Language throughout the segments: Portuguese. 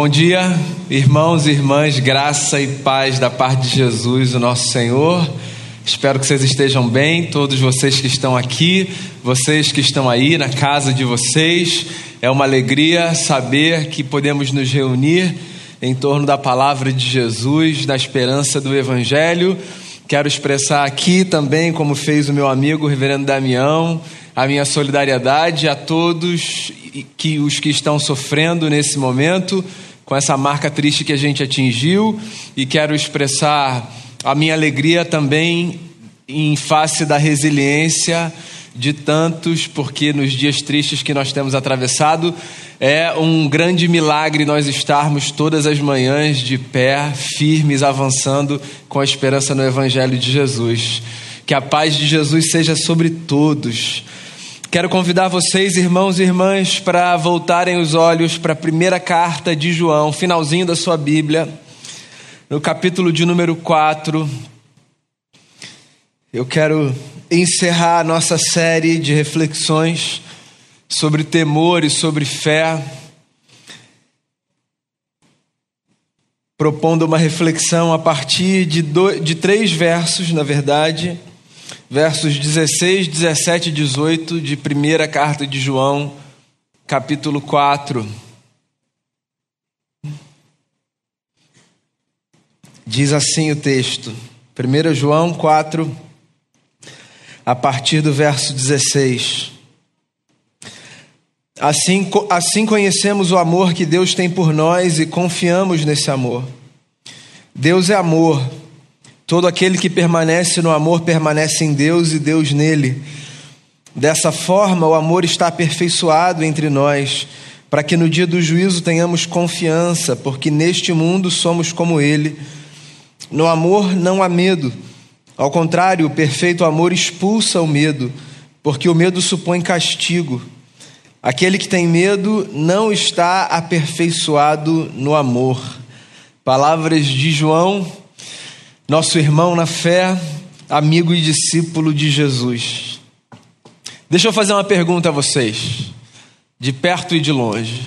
Bom dia, irmãos e irmãs, graça e paz da parte de Jesus, o nosso Senhor. Espero que vocês estejam bem, todos vocês que estão aqui, vocês que estão aí na casa de vocês. É uma alegria saber que podemos nos reunir em torno da palavra de Jesus, na esperança do Evangelho. Quero expressar aqui também, como fez o meu amigo o reverendo Damião, a minha solidariedade a todos que os que estão sofrendo nesse momento com essa marca triste que a gente atingiu e quero expressar a minha alegria também em face da resiliência de tantos, porque nos dias tristes que nós temos atravessado, é um grande milagre nós estarmos todas as manhãs de pé, firmes, avançando com a esperança no Evangelho de Jesus. Que a paz de Jesus seja sobre todos. Quero convidar vocês, irmãos e irmãs, para voltarem os olhos para a primeira carta de João, finalzinho da sua Bíblia, no capítulo de número 4. Eu quero encerrar a nossa série de reflexões sobre temor e sobre fé, propondo uma reflexão a partir de, dois, de três versos, na verdade versos 16, 17 e 18 de primeira carta de João, capítulo 4. Diz assim o texto, 1 João 4, a partir do verso 16. Assim, assim conhecemos o amor que Deus tem por nós e confiamos nesse amor. Deus é amor. Todo aquele que permanece no amor permanece em Deus e Deus nele. Dessa forma, o amor está aperfeiçoado entre nós, para que no dia do juízo tenhamos confiança, porque neste mundo somos como ele. No amor não há medo. Ao contrário, o perfeito amor expulsa o medo, porque o medo supõe castigo. Aquele que tem medo não está aperfeiçoado no amor. Palavras de João nosso irmão na fé, amigo e discípulo de Jesus. Deixa eu fazer uma pergunta a vocês, de perto e de longe.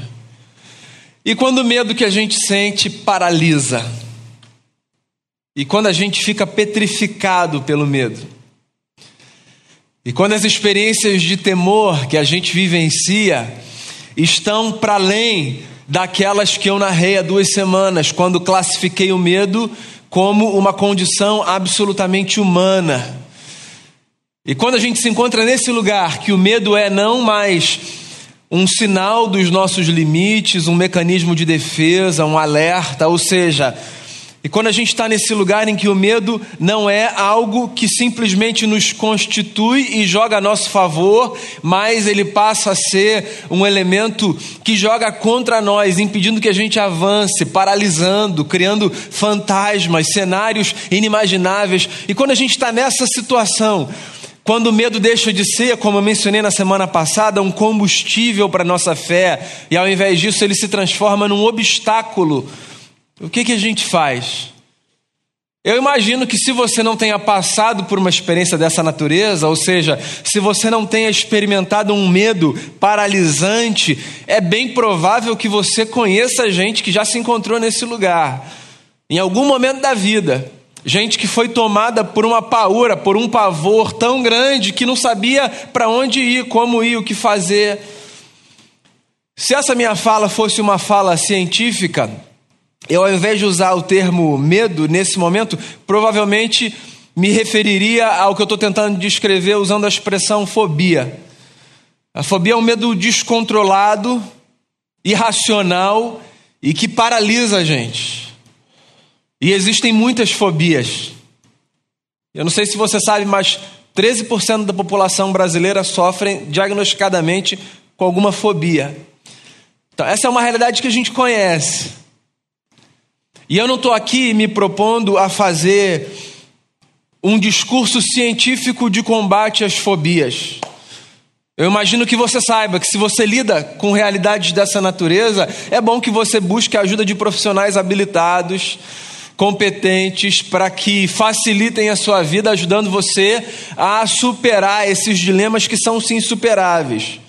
E quando o medo que a gente sente paralisa? E quando a gente fica petrificado pelo medo? E quando as experiências de temor que a gente vivencia estão para além daquelas que eu narrei há duas semanas, quando classifiquei o medo como uma condição absolutamente humana. E quando a gente se encontra nesse lugar, que o medo é não mais um sinal dos nossos limites, um mecanismo de defesa, um alerta, ou seja, e quando a gente está nesse lugar em que o medo não é algo que simplesmente nos constitui e joga a nosso favor, mas ele passa a ser um elemento que joga contra nós, impedindo que a gente avance, paralisando, criando fantasmas, cenários inimagináveis. E quando a gente está nessa situação, quando o medo deixa de ser, como eu mencionei na semana passada, um combustível para a nossa fé, e ao invés disso ele se transforma num obstáculo o que, que a gente faz? Eu imagino que se você não tenha passado por uma experiência dessa natureza, ou seja, se você não tenha experimentado um medo paralisante, é bem provável que você conheça gente que já se encontrou nesse lugar, em algum momento da vida. Gente que foi tomada por uma paura, por um pavor tão grande que não sabia para onde ir, como ir, o que fazer. Se essa minha fala fosse uma fala científica, eu, ao invés de usar o termo medo nesse momento, provavelmente me referiria ao que eu estou tentando descrever usando a expressão fobia. A fobia é um medo descontrolado, irracional e que paralisa a gente. E existem muitas fobias. Eu não sei se você sabe, mas 13% da população brasileira sofrem diagnosticadamente com alguma fobia. Então, essa é uma realidade que a gente conhece. E eu não estou aqui me propondo a fazer um discurso científico de combate às fobias. Eu imagino que você saiba que se você lida com realidades dessa natureza, é bom que você busque a ajuda de profissionais habilitados, competentes, para que facilitem a sua vida, ajudando você a superar esses dilemas que são sim superáveis.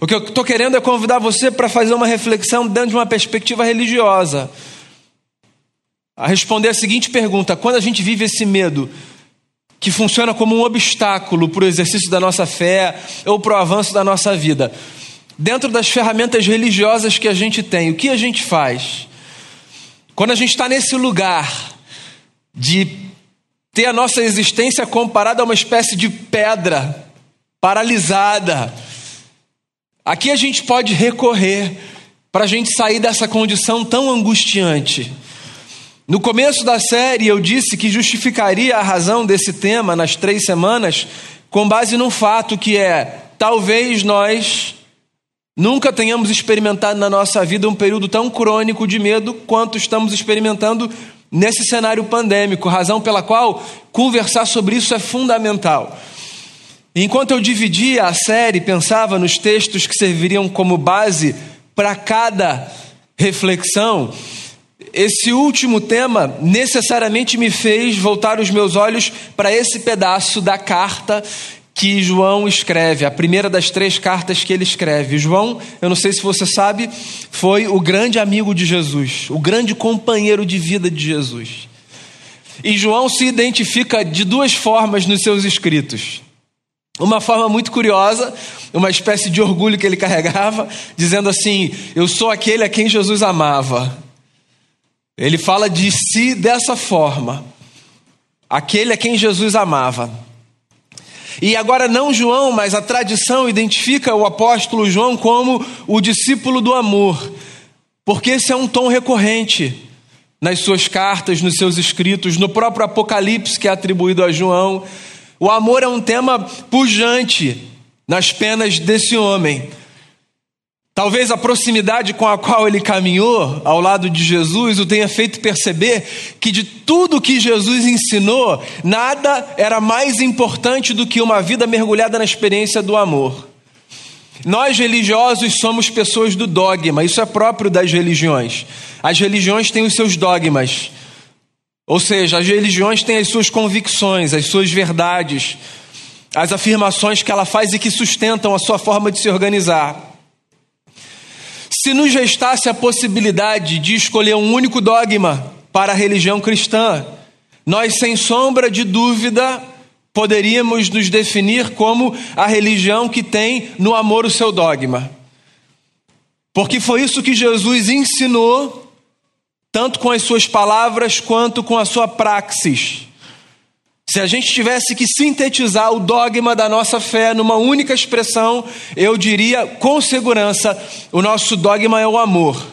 O que eu estou querendo é convidar você para fazer uma reflexão dentro de uma perspectiva religiosa. A responder a seguinte pergunta: quando a gente vive esse medo, que funciona como um obstáculo para o exercício da nossa fé ou para o avanço da nossa vida, dentro das ferramentas religiosas que a gente tem, o que a gente faz? Quando a gente está nesse lugar de ter a nossa existência comparada a uma espécie de pedra paralisada, Aqui a gente pode recorrer para a gente sair dessa condição tão angustiante. No começo da série eu disse que justificaria a razão desse tema nas três semanas com base num fato que é: talvez nós nunca tenhamos experimentado na nossa vida um período tão crônico de medo quanto estamos experimentando nesse cenário pandêmico, razão pela qual conversar sobre isso é fundamental. Enquanto eu dividia a série, pensava nos textos que serviriam como base para cada reflexão, esse último tema necessariamente me fez voltar os meus olhos para esse pedaço da carta que João escreve, a primeira das três cartas que ele escreve. João, eu não sei se você sabe, foi o grande amigo de Jesus, o grande companheiro de vida de Jesus. E João se identifica de duas formas nos seus escritos. Uma forma muito curiosa, uma espécie de orgulho que ele carregava, dizendo assim: Eu sou aquele a quem Jesus amava. Ele fala de si dessa forma, aquele a quem Jesus amava. E agora, não João, mas a tradição identifica o apóstolo João como o discípulo do amor, porque esse é um tom recorrente nas suas cartas, nos seus escritos, no próprio Apocalipse que é atribuído a João. O amor é um tema pujante nas penas desse homem. Talvez a proximidade com a qual ele caminhou ao lado de Jesus o tenha feito perceber que de tudo que Jesus ensinou, nada era mais importante do que uma vida mergulhada na experiência do amor. Nós religiosos somos pessoas do dogma, isso é próprio das religiões. As religiões têm os seus dogmas. Ou seja, as religiões têm as suas convicções, as suas verdades, as afirmações que ela faz e que sustentam a sua forma de se organizar. Se nos restasse a possibilidade de escolher um único dogma para a religião cristã, nós, sem sombra de dúvida, poderíamos nos definir como a religião que tem no amor o seu dogma. Porque foi isso que Jesus ensinou tanto com as suas palavras quanto com a sua praxis. Se a gente tivesse que sintetizar o dogma da nossa fé numa única expressão, eu diria com segurança: o nosso dogma é o amor.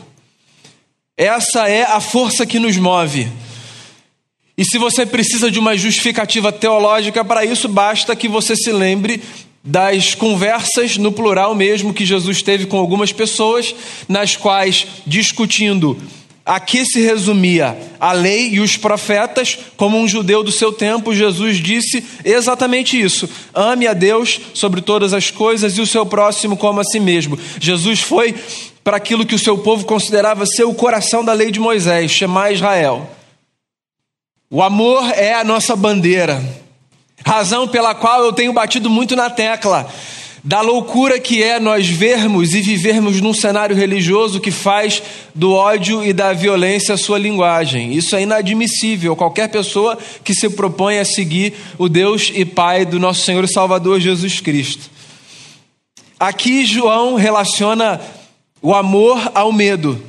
Essa é a força que nos move. E se você precisa de uma justificativa teológica para isso, basta que você se lembre das conversas, no plural mesmo, que Jesus teve com algumas pessoas, nas quais, discutindo Aqui se resumia a lei e os profetas, como um judeu do seu tempo, Jesus disse exatamente isso: ame a Deus sobre todas as coisas e o seu próximo como a si mesmo. Jesus foi para aquilo que o seu povo considerava ser o coração da lei de Moisés, chamar Israel. O amor é a nossa bandeira, razão pela qual eu tenho batido muito na tecla da loucura que é nós vermos e vivermos num cenário religioso que faz do ódio e da violência a sua linguagem. Isso é inadmissível. Qualquer pessoa que se propõe a seguir o Deus e Pai do nosso Senhor e Salvador Jesus Cristo. Aqui João relaciona o amor ao medo.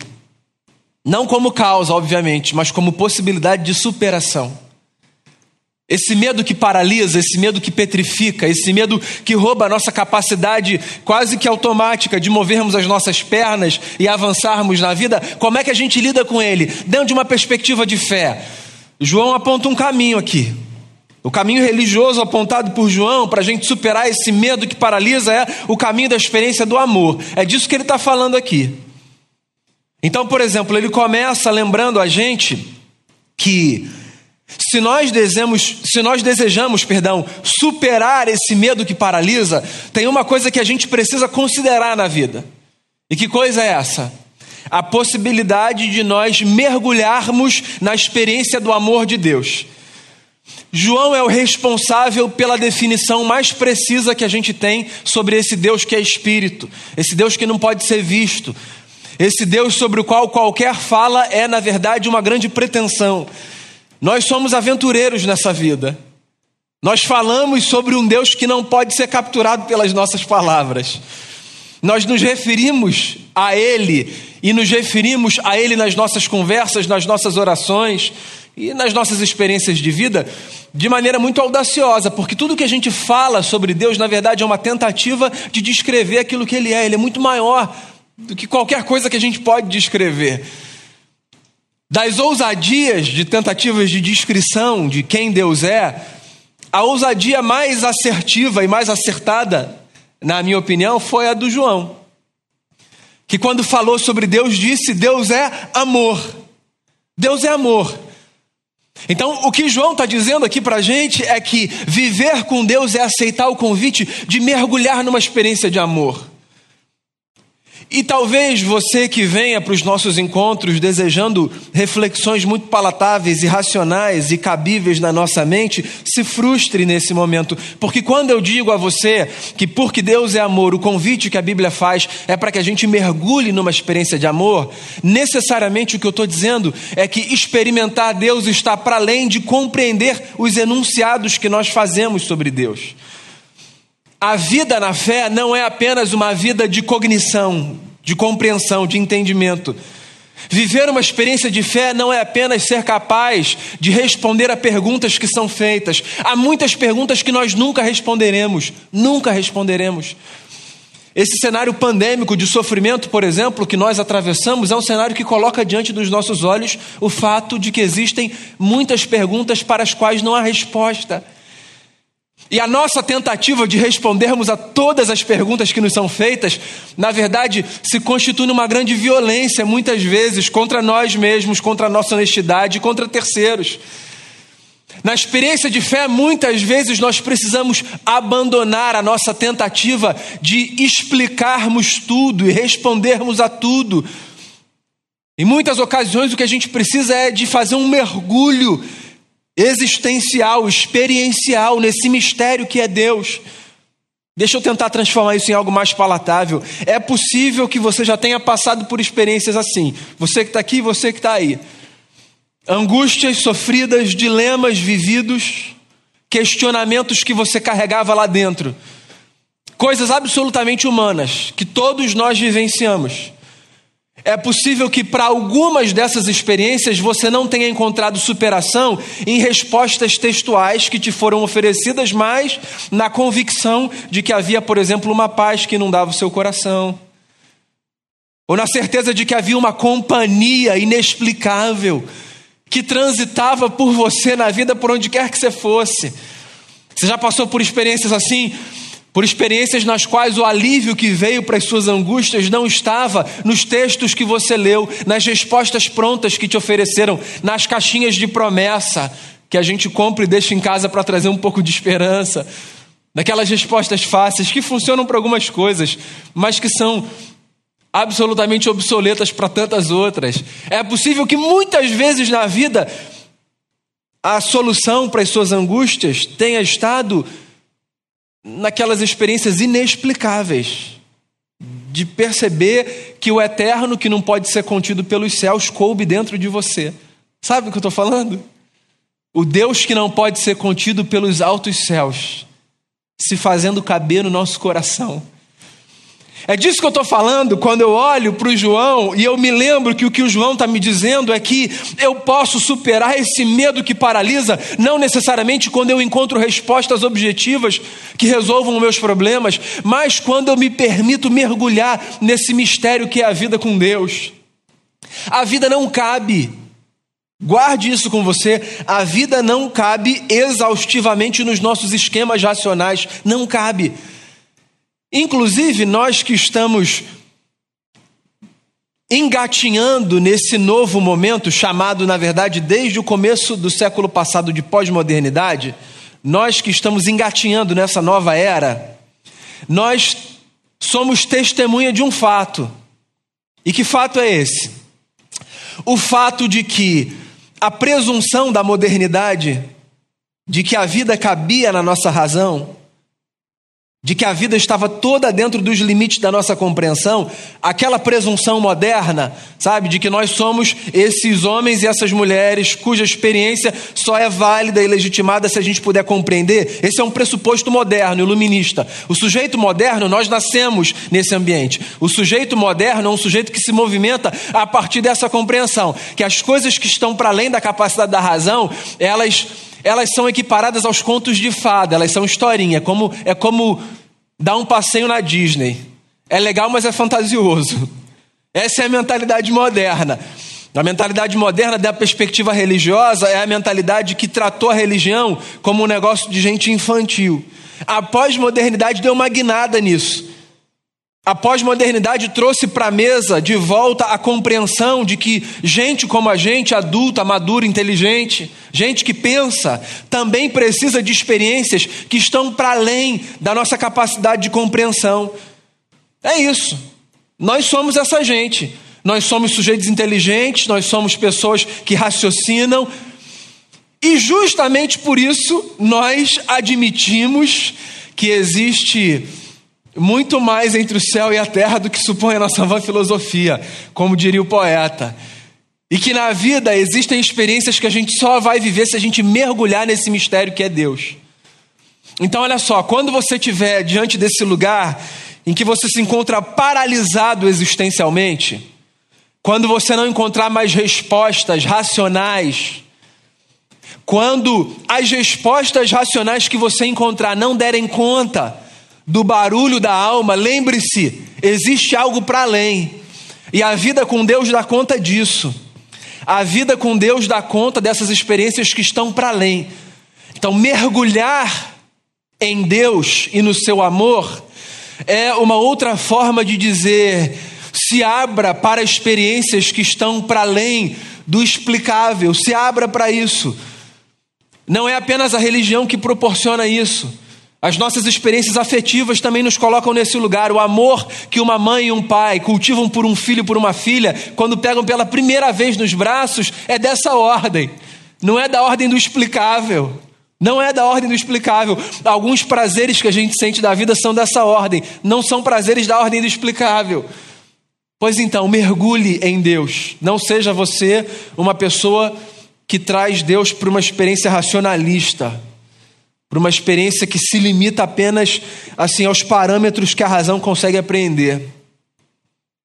Não como causa, obviamente, mas como possibilidade de superação. Esse medo que paralisa, esse medo que petrifica, esse medo que rouba a nossa capacidade quase que automática de movermos as nossas pernas e avançarmos na vida, como é que a gente lida com ele? Dentro de uma perspectiva de fé. João aponta um caminho aqui. O caminho religioso apontado por João para a gente superar esse medo que paralisa é o caminho da experiência do amor. É disso que ele está falando aqui. Então, por exemplo, ele começa lembrando a gente que se nós desejamos, se nós desejamos, perdão, superar esse medo que paralisa, tem uma coisa que a gente precisa considerar na vida. E que coisa é essa? A possibilidade de nós mergulharmos na experiência do amor de Deus. João é o responsável pela definição mais precisa que a gente tem sobre esse Deus que é espírito, esse Deus que não pode ser visto, esse Deus sobre o qual qualquer fala é, na verdade, uma grande pretensão. Nós somos aventureiros nessa vida. Nós falamos sobre um Deus que não pode ser capturado pelas nossas palavras. Nós nos referimos a Ele e nos referimos a Ele nas nossas conversas, nas nossas orações e nas nossas experiências de vida de maneira muito audaciosa, porque tudo que a gente fala sobre Deus, na verdade, é uma tentativa de descrever aquilo que Ele é. Ele é muito maior do que qualquer coisa que a gente pode descrever. Das ousadias de tentativas de descrição de quem Deus é, a ousadia mais assertiva e mais acertada, na minha opinião, foi a do João, que quando falou sobre Deus disse: Deus é amor. Deus é amor. Então, o que João está dizendo aqui para a gente é que viver com Deus é aceitar o convite de mergulhar numa experiência de amor. E talvez você que venha para os nossos encontros desejando reflexões muito palatáveis e racionais e cabíveis na nossa mente, se frustre nesse momento, porque quando eu digo a você que porque Deus é amor, o convite que a Bíblia faz é para que a gente mergulhe numa experiência de amor, necessariamente o que eu estou dizendo é que experimentar Deus está para além de compreender os enunciados que nós fazemos sobre Deus. A vida na fé não é apenas uma vida de cognição, de compreensão, de entendimento. Viver uma experiência de fé não é apenas ser capaz de responder a perguntas que são feitas. Há muitas perguntas que nós nunca responderemos, nunca responderemos. Esse cenário pandêmico de sofrimento, por exemplo, que nós atravessamos, é um cenário que coloca diante dos nossos olhos o fato de que existem muitas perguntas para as quais não há resposta. E a nossa tentativa de respondermos a todas as perguntas que nos são feitas, na verdade, se constitui numa grande violência, muitas vezes, contra nós mesmos, contra a nossa honestidade, contra terceiros. Na experiência de fé, muitas vezes nós precisamos abandonar a nossa tentativa de explicarmos tudo e respondermos a tudo. Em muitas ocasiões, o que a gente precisa é de fazer um mergulho existencial, experiencial nesse mistério que é Deus. Deixa eu tentar transformar isso em algo mais palatável. É possível que você já tenha passado por experiências assim. Você que está aqui, você que está aí. Angústias sofridas, dilemas vividos, questionamentos que você carregava lá dentro. Coisas absolutamente humanas que todos nós vivenciamos. É possível que para algumas dessas experiências você não tenha encontrado superação em respostas textuais que te foram oferecidas, mas na convicção de que havia, por exemplo, uma paz que inundava o seu coração. Ou na certeza de que havia uma companhia inexplicável que transitava por você na vida por onde quer que você fosse. Você já passou por experiências assim? Por experiências nas quais o alívio que veio para as suas angústias não estava nos textos que você leu, nas respostas prontas que te ofereceram, nas caixinhas de promessa que a gente compra e deixa em casa para trazer um pouco de esperança, daquelas respostas fáceis que funcionam para algumas coisas, mas que são absolutamente obsoletas para tantas outras. É possível que muitas vezes na vida a solução para as suas angústias tenha estado naquelas experiências inexplicáveis de perceber que o eterno, que não pode ser contido pelos céus, coube dentro de você. Sabe o que eu estou falando? O Deus que não pode ser contido pelos altos céus, se fazendo caber no nosso coração é disso que eu estou falando quando eu olho para o João e eu me lembro que o que o João está me dizendo é que eu posso superar esse medo que paralisa, não necessariamente quando eu encontro respostas objetivas que resolvam meus problemas, mas quando eu me permito mergulhar nesse mistério que é a vida com Deus. A vida não cabe, guarde isso com você, a vida não cabe exaustivamente nos nossos esquemas racionais, não cabe. Inclusive, nós que estamos engatinhando nesse novo momento, chamado, na verdade, desde o começo do século passado de pós-modernidade, nós que estamos engatinhando nessa nova era, nós somos testemunha de um fato. E que fato é esse? O fato de que a presunção da modernidade de que a vida cabia na nossa razão, de que a vida estava toda dentro dos limites da nossa compreensão, aquela presunção moderna, sabe, de que nós somos esses homens e essas mulheres cuja experiência só é válida e legitimada se a gente puder compreender, esse é um pressuposto moderno, iluminista. O sujeito moderno, nós nascemos nesse ambiente. O sujeito moderno é um sujeito que se movimenta a partir dessa compreensão, que as coisas que estão para além da capacidade da razão, elas elas são equiparadas aos contos de fada, elas são historinha, como, é como dar um passeio na Disney. É legal, mas é fantasioso. Essa é a mentalidade moderna. A mentalidade moderna da perspectiva religiosa é a mentalidade que tratou a religião como um negócio de gente infantil. A pós-modernidade deu uma guinada nisso. A pós-modernidade trouxe para a mesa de volta a compreensão de que gente como a gente, adulta, madura, inteligente, gente que pensa, também precisa de experiências que estão para além da nossa capacidade de compreensão. É isso. Nós somos essa gente. Nós somos sujeitos inteligentes, nós somos pessoas que raciocinam, e justamente por isso nós admitimos que existe muito mais entre o céu e a terra do que supõe a nossa vã filosofia, como diria o poeta. E que na vida existem experiências que a gente só vai viver se a gente mergulhar nesse mistério que é Deus. Então, olha só, quando você estiver diante desse lugar em que você se encontra paralisado existencialmente, quando você não encontrar mais respostas racionais, quando as respostas racionais que você encontrar não derem conta do barulho da alma, lembre-se, existe algo para além. E a vida com Deus dá conta disso. A vida com Deus dá conta dessas experiências que estão para além. Então, mergulhar em Deus e no seu amor é uma outra forma de dizer: se abra para experiências que estão para além do explicável, se abra para isso. Não é apenas a religião que proporciona isso. As nossas experiências afetivas também nos colocam nesse lugar. O amor que uma mãe e um pai cultivam por um filho, por uma filha, quando pegam pela primeira vez nos braços, é dessa ordem. Não é da ordem do explicável. Não é da ordem do explicável. Alguns prazeres que a gente sente da vida são dessa ordem. Não são prazeres da ordem do explicável. Pois então, mergulhe em Deus. Não seja você uma pessoa que traz Deus para uma experiência racionalista para uma experiência que se limita apenas assim aos parâmetros que a razão consegue apreender.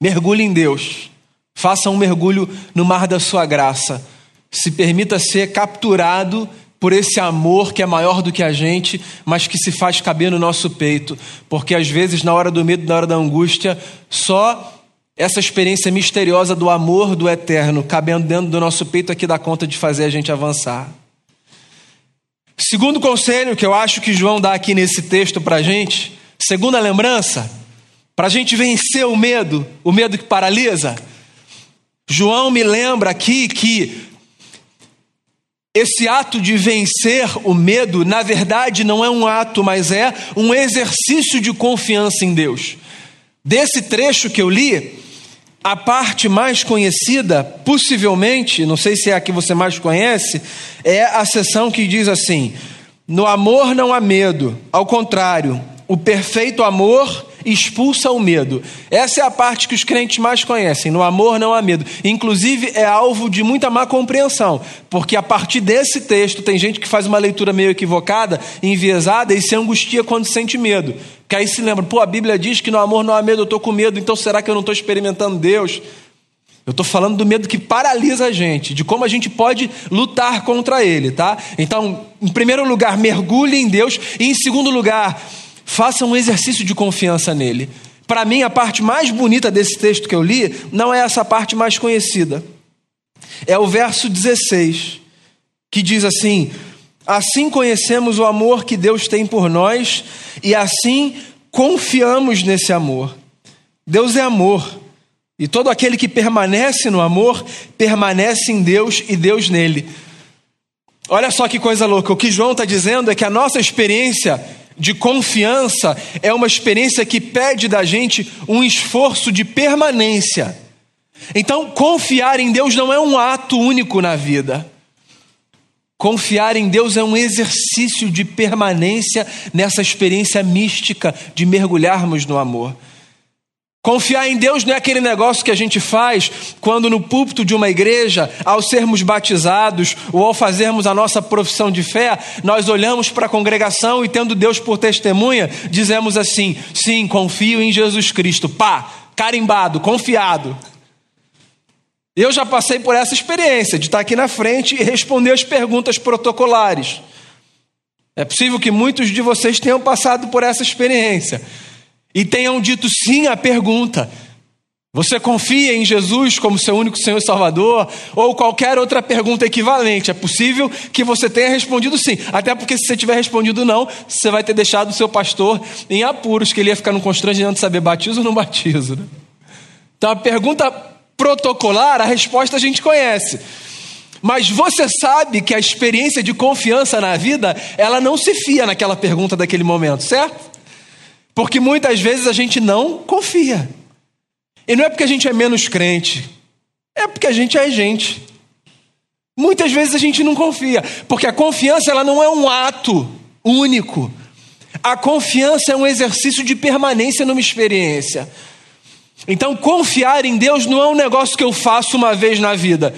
Mergulhe em Deus. Faça um mergulho no mar da sua graça. Se permita ser capturado por esse amor que é maior do que a gente, mas que se faz caber no nosso peito, porque às vezes na hora do medo, na hora da angústia, só essa experiência misteriosa do amor do eterno cabendo dentro do nosso peito aqui é dá conta de fazer a gente avançar. Segundo conselho que eu acho que João dá aqui nesse texto para a gente, segunda lembrança, para a gente vencer o medo, o medo que paralisa, João me lembra aqui que esse ato de vencer o medo, na verdade, não é um ato, mas é um exercício de confiança em Deus. Desse trecho que eu li, a parte mais conhecida, possivelmente, não sei se é a que você mais conhece, é a seção que diz assim: No amor não há medo, ao contrário, o perfeito amor expulsa o medo. Essa é a parte que os crentes mais conhecem. No amor não há medo. Inclusive é alvo de muita má compreensão, porque a partir desse texto tem gente que faz uma leitura meio equivocada, enviesada e se angustia quando sente medo. Que aí se lembra, pô, a Bíblia diz que no amor não há medo, eu estou com medo, então será que eu não estou experimentando Deus? Eu estou falando do medo que paralisa a gente, de como a gente pode lutar contra ele, tá? Então, em primeiro lugar, mergulhe em Deus, e em segundo lugar, Faça um exercício de confiança nele. Para mim, a parte mais bonita desse texto que eu li não é essa parte mais conhecida. É o verso 16, que diz assim: Assim conhecemos o amor que Deus tem por nós e assim confiamos nesse amor. Deus é amor. E todo aquele que permanece no amor, permanece em Deus e Deus nele. Olha só que coisa louca. O que João está dizendo é que a nossa experiência de confiança é uma experiência que pede da gente um esforço de permanência. Então, confiar em Deus não é um ato único na vida. Confiar em Deus é um exercício de permanência nessa experiência mística de mergulharmos no amor. Confiar em Deus não é aquele negócio que a gente faz quando no púlpito de uma igreja, ao sermos batizados ou ao fazermos a nossa profissão de fé, nós olhamos para a congregação e, tendo Deus por testemunha, dizemos assim: sim, confio em Jesus Cristo. Pá, carimbado, confiado. Eu já passei por essa experiência de estar aqui na frente e responder as perguntas protocolares. É possível que muitos de vocês tenham passado por essa experiência e tenham dito sim à pergunta: Você confia em Jesus como seu único Senhor e Salvador? Ou qualquer outra pergunta equivalente. É possível que você tenha respondido sim. Até porque, se você tiver respondido não, você vai ter deixado o seu pastor em apuros, que ele ia ficar no constrangimento de saber batizo ou não batizo. Né? Então, a pergunta protocolar, a resposta a gente conhece. Mas você sabe que a experiência de confiança na vida, ela não se fia naquela pergunta daquele momento, certo? Porque muitas vezes a gente não confia. E não é porque a gente é menos crente, é porque a gente é gente. Muitas vezes a gente não confia, porque a confiança ela não é um ato único. A confiança é um exercício de permanência numa experiência. Então, confiar em Deus não é um negócio que eu faço uma vez na vida,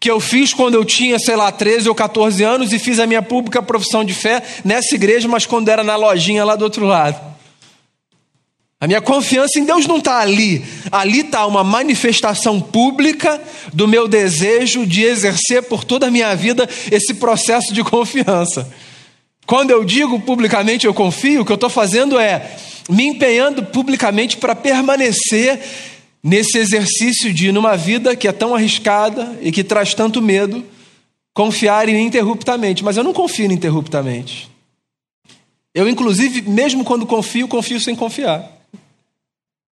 que eu fiz quando eu tinha, sei lá, 13 ou 14 anos e fiz a minha pública profissão de fé nessa igreja, mas quando era na lojinha lá do outro lado. A minha confiança em Deus não está ali. Ali está uma manifestação pública do meu desejo de exercer por toda a minha vida esse processo de confiança. Quando eu digo publicamente eu confio, o que eu estou fazendo é me empenhando publicamente para permanecer nesse exercício de, numa vida que é tão arriscada e que traz tanto medo, confiar ininterruptamente. Mas eu não confio ininterruptamente. Eu, inclusive, mesmo quando confio, confio sem confiar.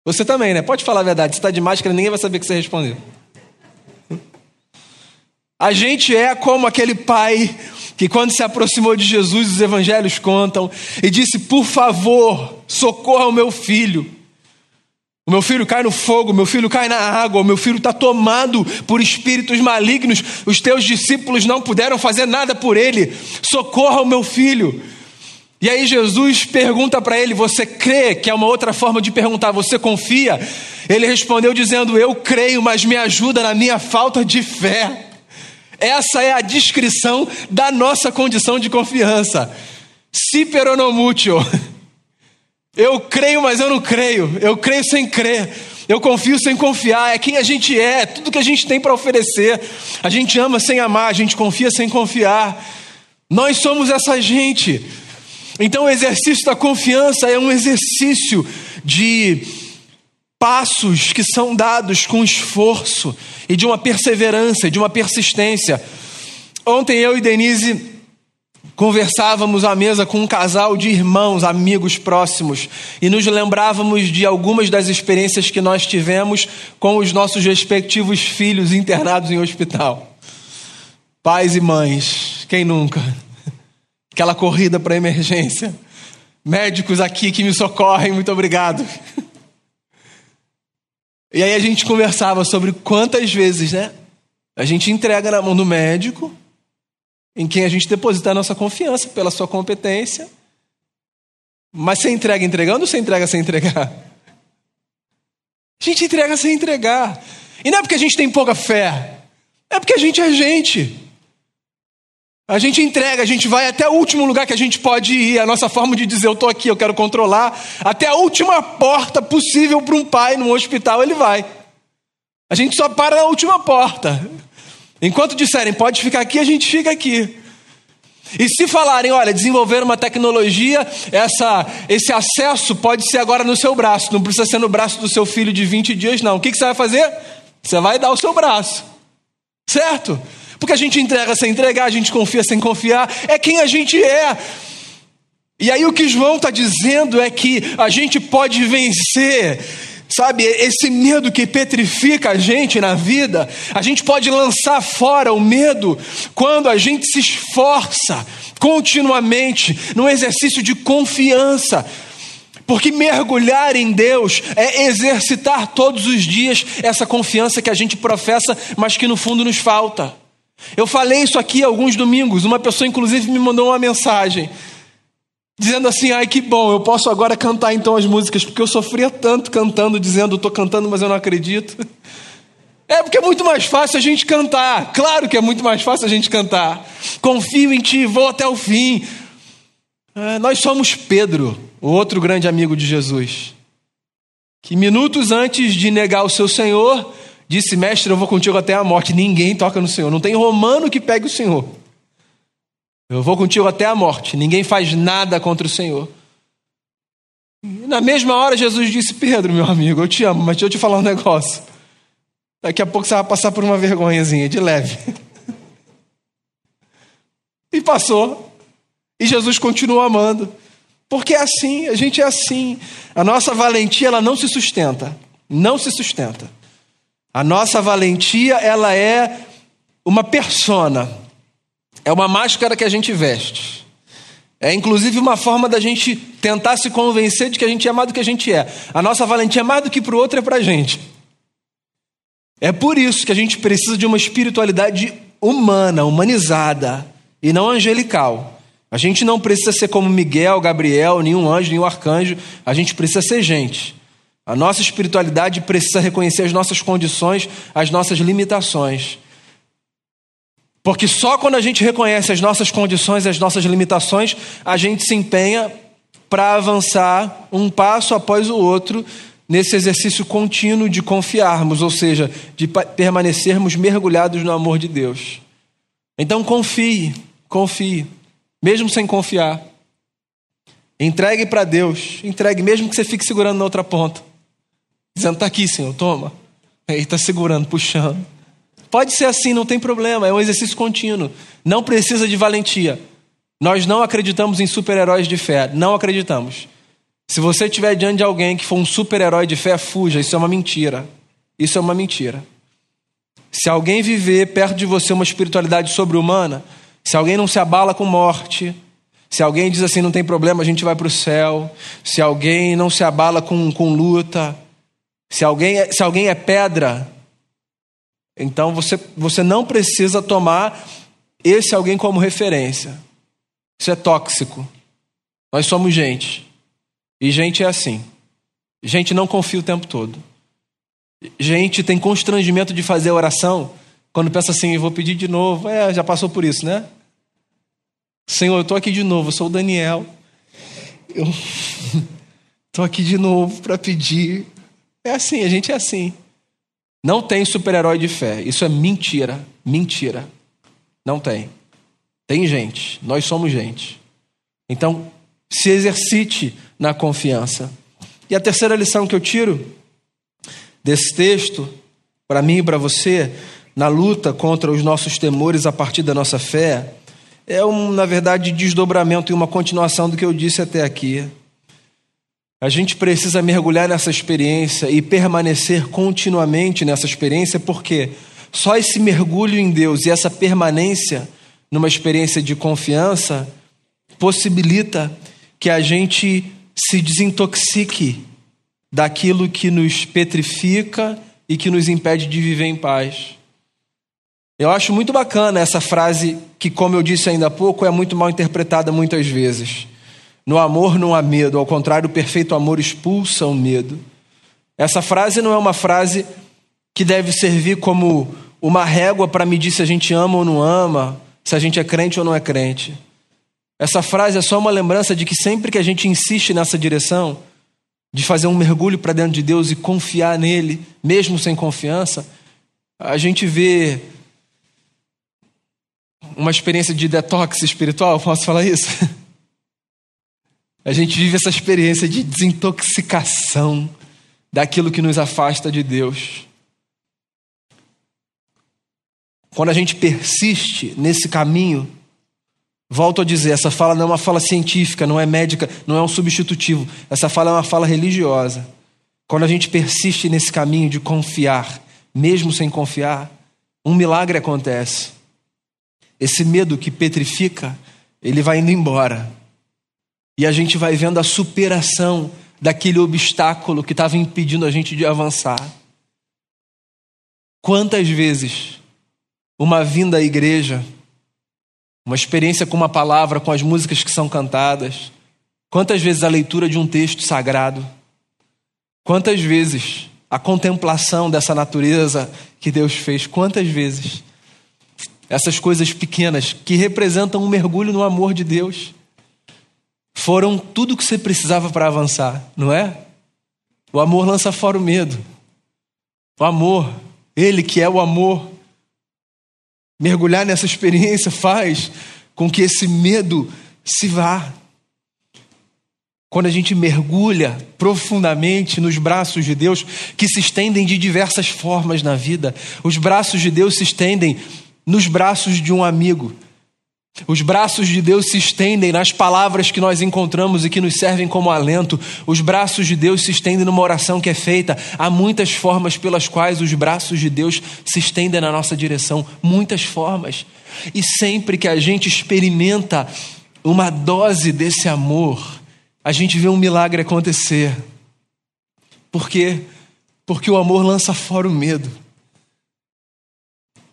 Você também, né? Pode falar a verdade. Se está de máscara, ninguém vai saber que você respondeu. A gente é como aquele pai que, quando se aproximou de Jesus, os evangelhos contam, e disse: Por favor, socorra o meu filho. O meu filho cai no fogo, o meu filho cai na água, o meu filho está tomado por espíritos malignos, os teus discípulos não puderam fazer nada por ele, socorra o meu filho. E aí Jesus pergunta para ele: Você crê? Que é uma outra forma de perguntar: Você confia? Ele respondeu dizendo: Eu creio, mas me ajuda na minha falta de fé. Essa é a descrição da nossa condição de confiança. Si. Eu creio, mas eu não creio. Eu creio sem crer. Eu confio sem confiar. É quem a gente é, é tudo que a gente tem para oferecer. A gente ama sem amar, a gente confia sem confiar. Nós somos essa gente. Então, o exercício da confiança é um exercício de passos que são dados com esforço e de uma perseverança, de uma persistência. Ontem eu e Denise conversávamos à mesa com um casal de irmãos, amigos próximos, e nos lembrávamos de algumas das experiências que nós tivemos com os nossos respectivos filhos internados em hospital. Pais e mães, quem nunca? Aquela corrida para emergência. Médicos aqui que me socorrem, muito obrigado. E aí a gente conversava sobre quantas vezes, né? A gente entrega na mão do médico, em quem a gente deposita a nossa confiança pela sua competência. Mas você entrega entregando ou você entrega sem entregar? A gente entrega sem entregar. E não é porque a gente tem pouca fé, é porque a gente é gente. A gente entrega, a gente vai até o último lugar que a gente pode ir, a nossa forma de dizer eu estou aqui, eu quero controlar, até a última porta possível para um pai num hospital, ele vai. A gente só para na última porta. Enquanto disserem pode ficar aqui, a gente fica aqui. E se falarem, olha, desenvolver uma tecnologia, essa, esse acesso pode ser agora no seu braço, não precisa ser no braço do seu filho de 20 dias, não. O que, que você vai fazer? Você vai dar o seu braço. Certo? Porque a gente entrega sem entregar, a gente confia sem confiar, é quem a gente é. E aí o que João está dizendo é que a gente pode vencer, sabe, esse medo que petrifica a gente na vida, a gente pode lançar fora o medo quando a gente se esforça continuamente num exercício de confiança. Porque mergulhar em Deus é exercitar todos os dias essa confiança que a gente professa, mas que no fundo nos falta. Eu falei isso aqui alguns domingos. Uma pessoa, inclusive, me mandou uma mensagem dizendo assim: ai que bom, eu posso agora cantar então as músicas, porque eu sofria tanto cantando, dizendo, estou cantando, mas eu não acredito. É porque é muito mais fácil a gente cantar. Claro que é muito mais fácil a gente cantar. Confio em ti, vou até o fim. É, nós somos Pedro, o outro grande amigo de Jesus, que minutos antes de negar o seu Senhor, disse: Mestre, eu vou contigo até a morte. Ninguém toca no Senhor. Não tem romano que pegue o Senhor. Eu vou contigo até a morte. Ninguém faz nada contra o Senhor. E na mesma hora, Jesus disse: Pedro, meu amigo, eu te amo, mas deixa eu te falar um negócio. Daqui a pouco você vai passar por uma vergonhazinha, de leve. e passou. E Jesus continuou amando. Porque é assim, a gente é assim. A nossa valentia, ela não se sustenta. Não se sustenta. A nossa valentia, ela é uma persona é uma máscara que a gente veste. É inclusive uma forma da gente tentar se convencer de que a gente é mais do que a gente é. A nossa valentia é mais do que para o outro, é para a gente. É por isso que a gente precisa de uma espiritualidade humana, humanizada, e não angelical. A gente não precisa ser como Miguel, Gabriel, nenhum anjo, nenhum arcanjo. A gente precisa ser gente. A nossa espiritualidade precisa reconhecer as nossas condições, as nossas limitações. Porque só quando a gente reconhece as nossas condições, as nossas limitações, a gente se empenha para avançar um passo após o outro nesse exercício contínuo de confiarmos, ou seja, de permanecermos mergulhados no amor de Deus. Então confie, confie, mesmo sem confiar. Entregue para Deus, entregue, mesmo que você fique segurando na outra ponta. Dizendo, está aqui, Senhor, toma. Aí está segurando, puxando. Pode ser assim, não tem problema, é um exercício contínuo. Não precisa de valentia. Nós não acreditamos em super-heróis de fé, não acreditamos. Se você estiver diante de alguém que for um super-herói de fé, fuja, isso é uma mentira. Isso é uma mentira. Se alguém viver perto de você uma espiritualidade sobre-humana, se alguém não se abala com morte, se alguém diz assim, não tem problema, a gente vai para o céu, se alguém não se abala com, com luta, se alguém, é, se alguém é pedra, então você, você não precisa tomar esse alguém como referência. Isso é tóxico. Nós somos gente. E gente é assim. Gente não confia o tempo todo. Gente tem constrangimento de fazer oração quando pensa assim, eu vou pedir de novo. É, já passou por isso, né? Senhor, eu estou aqui de novo, eu sou o Daniel. Eu estou aqui de novo para pedir. É assim, a gente é assim. Não tem super-herói de fé. Isso é mentira. Mentira. Não tem. Tem gente. Nós somos gente. Então, se exercite na confiança. E a terceira lição que eu tiro desse texto, para mim e para você, na luta contra os nossos temores a partir da nossa fé, é um, na verdade, desdobramento e uma continuação do que eu disse até aqui. A gente precisa mergulhar nessa experiência e permanecer continuamente nessa experiência, porque só esse mergulho em Deus e essa permanência numa experiência de confiança possibilita que a gente se desintoxique daquilo que nos petrifica e que nos impede de viver em paz. Eu acho muito bacana essa frase que, como eu disse ainda há pouco, é muito mal interpretada muitas vezes. No amor não há medo, ao contrário, o perfeito amor expulsa o medo. Essa frase não é uma frase que deve servir como uma régua para medir se a gente ama ou não ama, se a gente é crente ou não é crente. Essa frase é só uma lembrança de que sempre que a gente insiste nessa direção, de fazer um mergulho para dentro de Deus e confiar nele, mesmo sem confiança, a gente vê uma experiência de detox espiritual, posso falar isso? A gente vive essa experiência de desintoxicação daquilo que nos afasta de Deus. Quando a gente persiste nesse caminho, volto a dizer, essa fala não é uma fala científica, não é médica, não é um substitutivo. Essa fala é uma fala religiosa. Quando a gente persiste nesse caminho de confiar, mesmo sem confiar, um milagre acontece. Esse medo que petrifica, ele vai indo embora. E a gente vai vendo a superação daquele obstáculo que estava impedindo a gente de avançar. Quantas vezes uma vinda à igreja, uma experiência com uma palavra, com as músicas que são cantadas. Quantas vezes a leitura de um texto sagrado? Quantas vezes a contemplação dessa natureza que Deus fez? Quantas vezes essas coisas pequenas que representam um mergulho no amor de Deus foram tudo o que você precisava para avançar, não é? O amor lança fora o medo. O amor, Ele que é o amor, mergulhar nessa experiência faz com que esse medo se vá. Quando a gente mergulha profundamente nos braços de Deus, que se estendem de diversas formas na vida, os braços de Deus se estendem nos braços de um amigo, os braços de Deus se estendem nas palavras que nós encontramos e que nos servem como alento. Os braços de Deus se estendem numa oração que é feita. Há muitas formas pelas quais os braços de Deus se estendem na nossa direção. Muitas formas. E sempre que a gente experimenta uma dose desse amor, a gente vê um milagre acontecer. Por quê? Porque o amor lança fora o medo.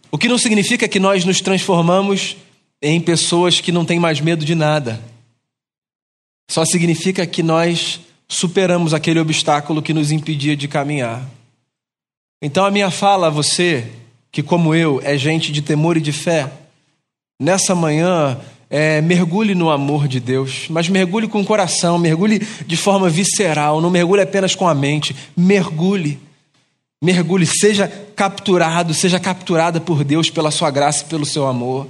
O que não significa que nós nos transformamos em pessoas que não têm mais medo de nada. Só significa que nós superamos aquele obstáculo que nos impedia de caminhar. Então a minha fala a você, que como eu é gente de temor e de fé, nessa manhã é, mergulhe no amor de Deus, mas mergulhe com o coração, mergulhe de forma visceral, não mergulhe apenas com a mente, mergulhe. Mergulhe, seja capturado, seja capturada por Deus pela sua graça e pelo seu amor.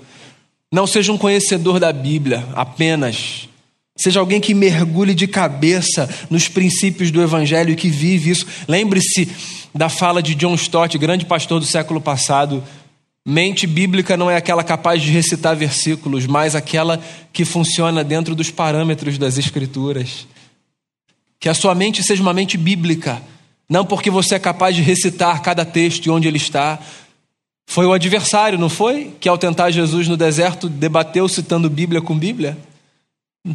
Não seja um conhecedor da Bíblia apenas. Seja alguém que mergulhe de cabeça nos princípios do Evangelho e que vive isso. Lembre-se da fala de John Stott, grande pastor do século passado. Mente bíblica não é aquela capaz de recitar versículos, mas aquela que funciona dentro dos parâmetros das Escrituras. Que a sua mente seja uma mente bíblica, não porque você é capaz de recitar cada texto e onde ele está, foi o adversário, não foi? Que ao tentar Jesus no deserto debateu citando Bíblia com Bíblia?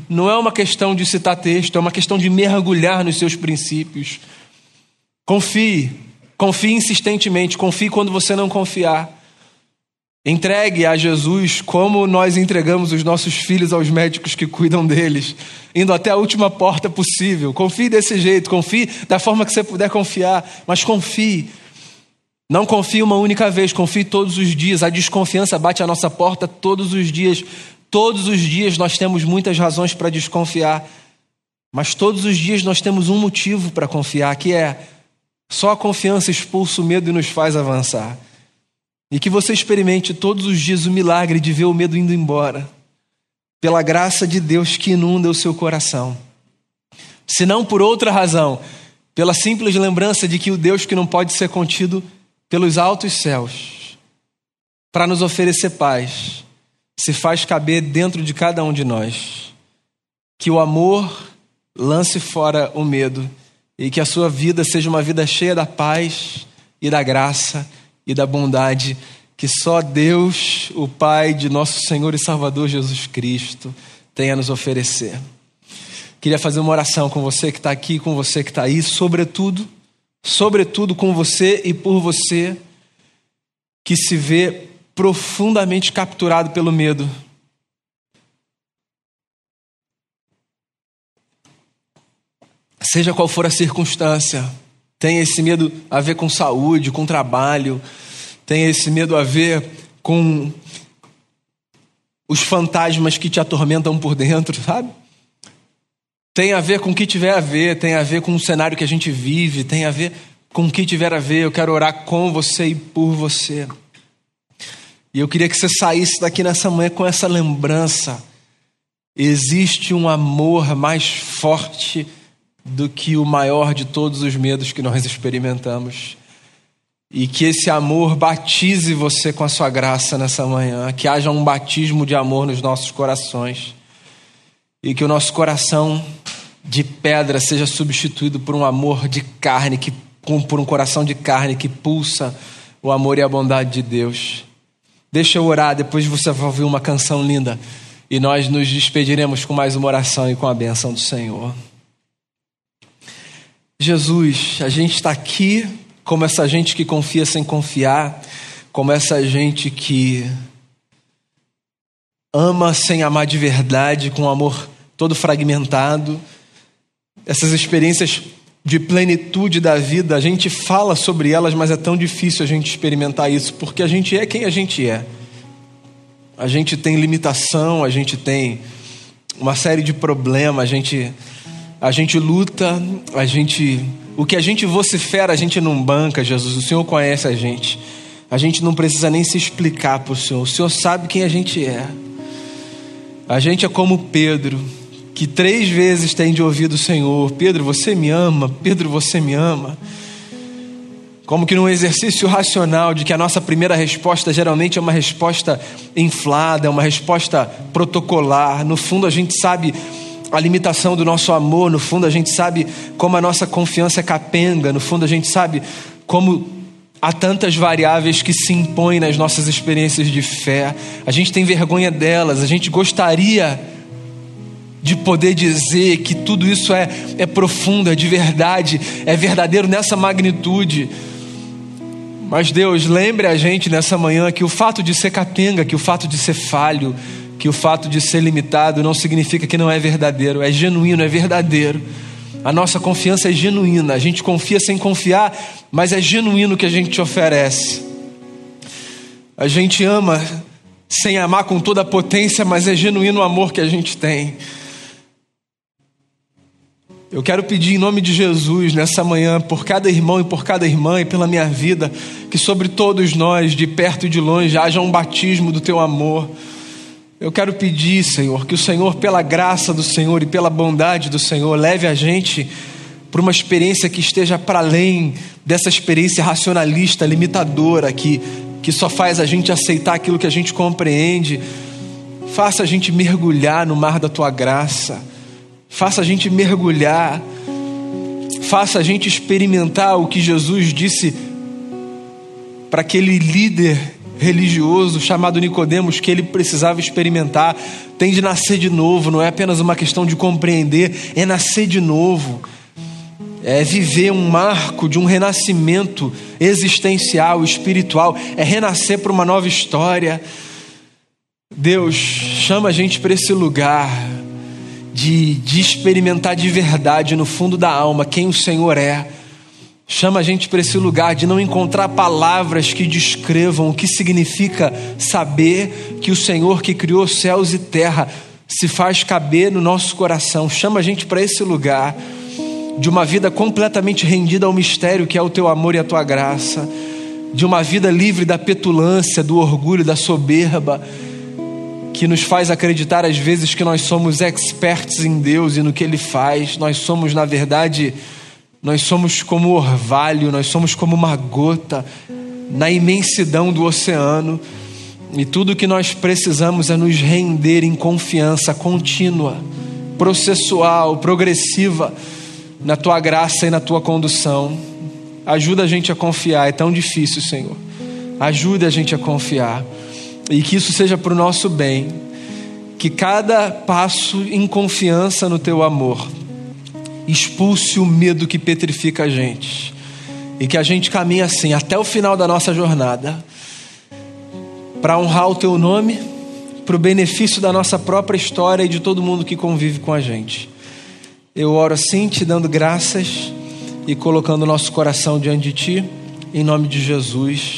Não é uma questão de citar texto, é uma questão de mergulhar nos seus princípios. Confie, confie insistentemente, confie quando você não confiar. Entregue a Jesus como nós entregamos os nossos filhos aos médicos que cuidam deles, indo até a última porta possível. Confie desse jeito, confie da forma que você puder confiar, mas confie não confie uma única vez, confie todos os dias. A desconfiança bate à nossa porta todos os dias. Todos os dias nós temos muitas razões para desconfiar, mas todos os dias nós temos um motivo para confiar, que é só a confiança expulsa o medo e nos faz avançar. E que você experimente todos os dias o milagre de ver o medo indo embora, pela graça de Deus que inunda o seu coração. Se não por outra razão, pela simples lembrança de que o Deus que não pode ser contido pelos altos céus para nos oferecer paz se faz caber dentro de cada um de nós. Que o amor lance fora o medo e que a sua vida seja uma vida cheia da paz e da graça e da bondade que só Deus, o Pai de nosso Senhor e Salvador Jesus Cristo, tem a nos oferecer. Queria fazer uma oração com você que está aqui, com você que está aí, sobretudo sobretudo com você e por você, que se vê profundamente capturado pelo medo. Seja qual for a circunstância, tem esse medo a ver com saúde, com trabalho, tem esse medo a ver com os fantasmas que te atormentam por dentro, sabe? Tem a ver com o que tiver a ver, tem a ver com o cenário que a gente vive, tem a ver com o que tiver a ver. Eu quero orar com você e por você. E eu queria que você saísse daqui nessa manhã com essa lembrança. Existe um amor mais forte do que o maior de todos os medos que nós experimentamos. E que esse amor batize você com a sua graça nessa manhã, que haja um batismo de amor nos nossos corações e que o nosso coração de pedra seja substituído por um amor de carne, que, por um coração de carne que pulsa o amor e a bondade de Deus. Deixa eu orar, depois você vai ouvir uma canção linda e nós nos despediremos com mais uma oração e com a benção do Senhor. Jesus, a gente está aqui como essa gente que confia sem confiar como essa gente que ama sem amar de verdade, com amor todo fragmentado. Essas experiências de plenitude da vida, a gente fala sobre elas, mas é tão difícil a gente experimentar isso, porque a gente é quem a gente é. A gente tem limitação, a gente tem uma série de problemas, a gente a gente luta, a gente o que a gente vocifera, a gente não banca, Jesus. O Senhor conhece a gente. A gente não precisa nem se explicar para o Senhor. O Senhor sabe quem a gente é. A gente é como Pedro, que três vezes tem de ouvir do Senhor: Pedro, você me ama, Pedro, você me ama. Como que num exercício racional de que a nossa primeira resposta geralmente é uma resposta inflada, é uma resposta protocolar. No fundo, a gente sabe a limitação do nosso amor, no fundo, a gente sabe como a nossa confiança capenga, no fundo, a gente sabe como há tantas variáveis que se impõem nas nossas experiências de fé. A gente tem vergonha delas, a gente gostaria de poder dizer que tudo isso é, é profundo, é de verdade, é verdadeiro nessa magnitude. Mas Deus, lembre a gente nessa manhã que o fato de ser capenga, que o fato de ser falho, que o fato de ser limitado não significa que não é verdadeiro, é genuíno, é verdadeiro. A nossa confiança é genuína, a gente confia sem confiar, mas é genuíno o que a gente te oferece. A gente ama sem amar com toda a potência, mas é genuíno o amor que a gente tem. Eu quero pedir em nome de Jesus nessa manhã, por cada irmão e por cada irmã e pela minha vida, que sobre todos nós, de perto e de longe, haja um batismo do teu amor. Eu quero pedir, Senhor, que o Senhor, pela graça do Senhor e pela bondade do Senhor, leve a gente para uma experiência que esteja para além dessa experiência racionalista, limitadora, que, que só faz a gente aceitar aquilo que a gente compreende. Faça a gente mergulhar no mar da tua graça faça a gente mergulhar, faça a gente experimentar o que Jesus disse para aquele líder religioso chamado Nicodemos que ele precisava experimentar, tem de nascer de novo, não é apenas uma questão de compreender, é nascer de novo. É viver um marco de um renascimento existencial, espiritual, é renascer para uma nova história. Deus chama a gente para esse lugar de, de experimentar de verdade no fundo da alma quem o Senhor é. Chama a gente para esse lugar de não encontrar palavras que descrevam o que significa saber que o Senhor que criou céus e terra se faz caber no nosso coração. Chama a gente para esse lugar de uma vida completamente rendida ao mistério que é o teu amor e a tua graça, de uma vida livre da petulância, do orgulho, da soberba que nos faz acreditar às vezes que nós somos experts em Deus e no que Ele faz. Nós somos, na verdade, nós somos como orvalho, nós somos como uma gota na imensidão do oceano. E tudo que nós precisamos é nos render em confiança contínua, processual, progressiva na tua graça e na tua condução. Ajuda a gente a confiar, é tão difícil, Senhor. Ajuda a gente a confiar e que isso seja para o nosso bem, que cada passo em confiança no teu amor expulse o medo que petrifica a gente e que a gente caminhe assim até o final da nossa jornada para honrar o teu nome, para o benefício da nossa própria história e de todo mundo que convive com a gente. Eu oro assim, te dando graças e colocando o nosso coração diante de ti, em nome de Jesus.